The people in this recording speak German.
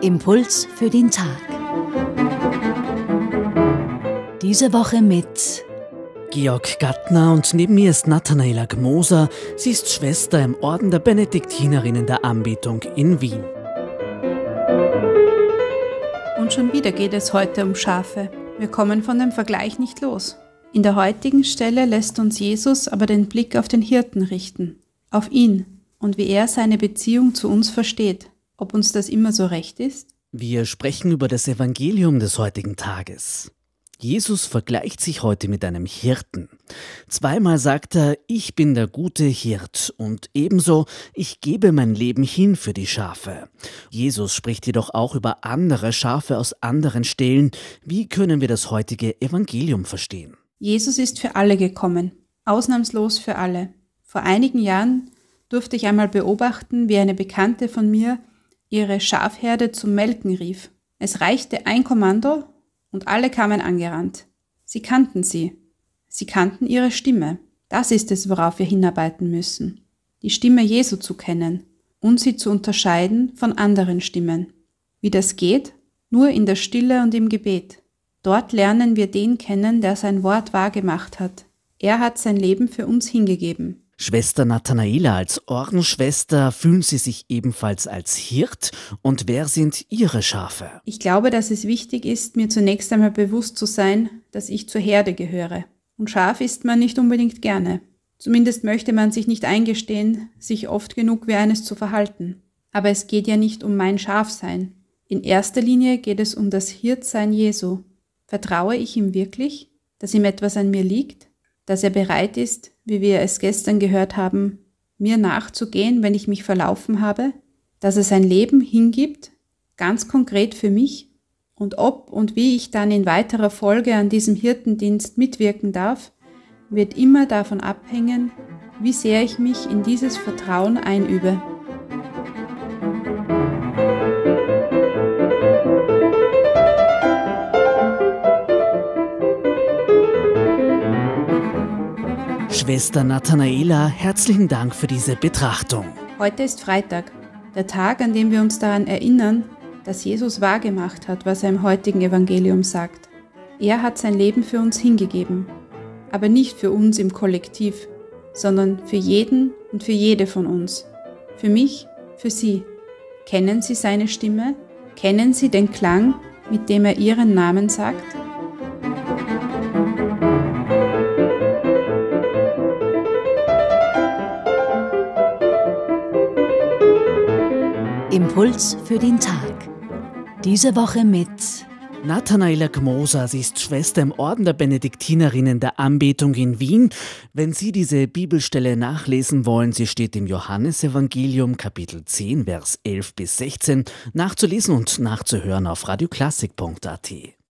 Impuls für den Tag. Diese Woche mit Georg Gattner und neben mir ist Nathanaela Gmoser. Sie ist Schwester im Orden der Benediktinerinnen der Anbetung in Wien. Und schon wieder geht es heute um Schafe. Wir kommen von dem Vergleich nicht los. In der heutigen Stelle lässt uns Jesus aber den Blick auf den Hirten richten, auf ihn und wie er seine Beziehung zu uns versteht. Ob uns das immer so recht ist? Wir sprechen über das Evangelium des heutigen Tages. Jesus vergleicht sich heute mit einem Hirten. Zweimal sagt er, ich bin der gute Hirt und ebenso, ich gebe mein Leben hin für die Schafe. Jesus spricht jedoch auch über andere Schafe aus anderen Stellen. Wie können wir das heutige Evangelium verstehen? Jesus ist für alle gekommen, ausnahmslos für alle. Vor einigen Jahren durfte ich einmal beobachten, wie eine Bekannte von mir ihre Schafherde zum Melken rief. Es reichte ein Kommando und alle kamen angerannt. Sie kannten sie. Sie kannten ihre Stimme. Das ist es, worauf wir hinarbeiten müssen. Die Stimme Jesu zu kennen und sie zu unterscheiden von anderen Stimmen. Wie das geht? Nur in der Stille und im Gebet. Dort lernen wir den kennen, der sein Wort wahrgemacht hat. Er hat sein Leben für uns hingegeben. Schwester Nathanaela, als Ordensschwester fühlen Sie sich ebenfalls als Hirt und wer sind Ihre Schafe? Ich glaube, dass es wichtig ist, mir zunächst einmal bewusst zu sein, dass ich zur Herde gehöre. Und Schaf ist man nicht unbedingt gerne. Zumindest möchte man sich nicht eingestehen, sich oft genug wie eines zu verhalten. Aber es geht ja nicht um mein Schafsein. In erster Linie geht es um das Hirtsein Jesu. Vertraue ich ihm wirklich, dass ihm etwas an mir liegt, dass er bereit ist, wie wir es gestern gehört haben, mir nachzugehen, wenn ich mich verlaufen habe, dass er sein Leben hingibt, ganz konkret für mich, und ob und wie ich dann in weiterer Folge an diesem Hirtendienst mitwirken darf, wird immer davon abhängen, wie sehr ich mich in dieses Vertrauen einübe. Schwester Nathanaela, herzlichen Dank für diese Betrachtung. Heute ist Freitag, der Tag, an dem wir uns daran erinnern, dass Jesus wahrgemacht hat, was er im heutigen Evangelium sagt. Er hat sein Leben für uns hingegeben, aber nicht für uns im Kollektiv, sondern für jeden und für jede von uns. Für mich, für Sie. Kennen Sie seine Stimme? Kennen Sie den Klang, mit dem er Ihren Namen sagt? Impuls für den Tag. Diese Woche mit Nathanaela Gmoser, sie ist Schwester im Orden der Benediktinerinnen der Anbetung in Wien. Wenn Sie diese Bibelstelle nachlesen wollen, sie steht im Johannesevangelium Kapitel 10, Vers 11 bis 16, nachzulesen und nachzuhören auf radioklassik.at.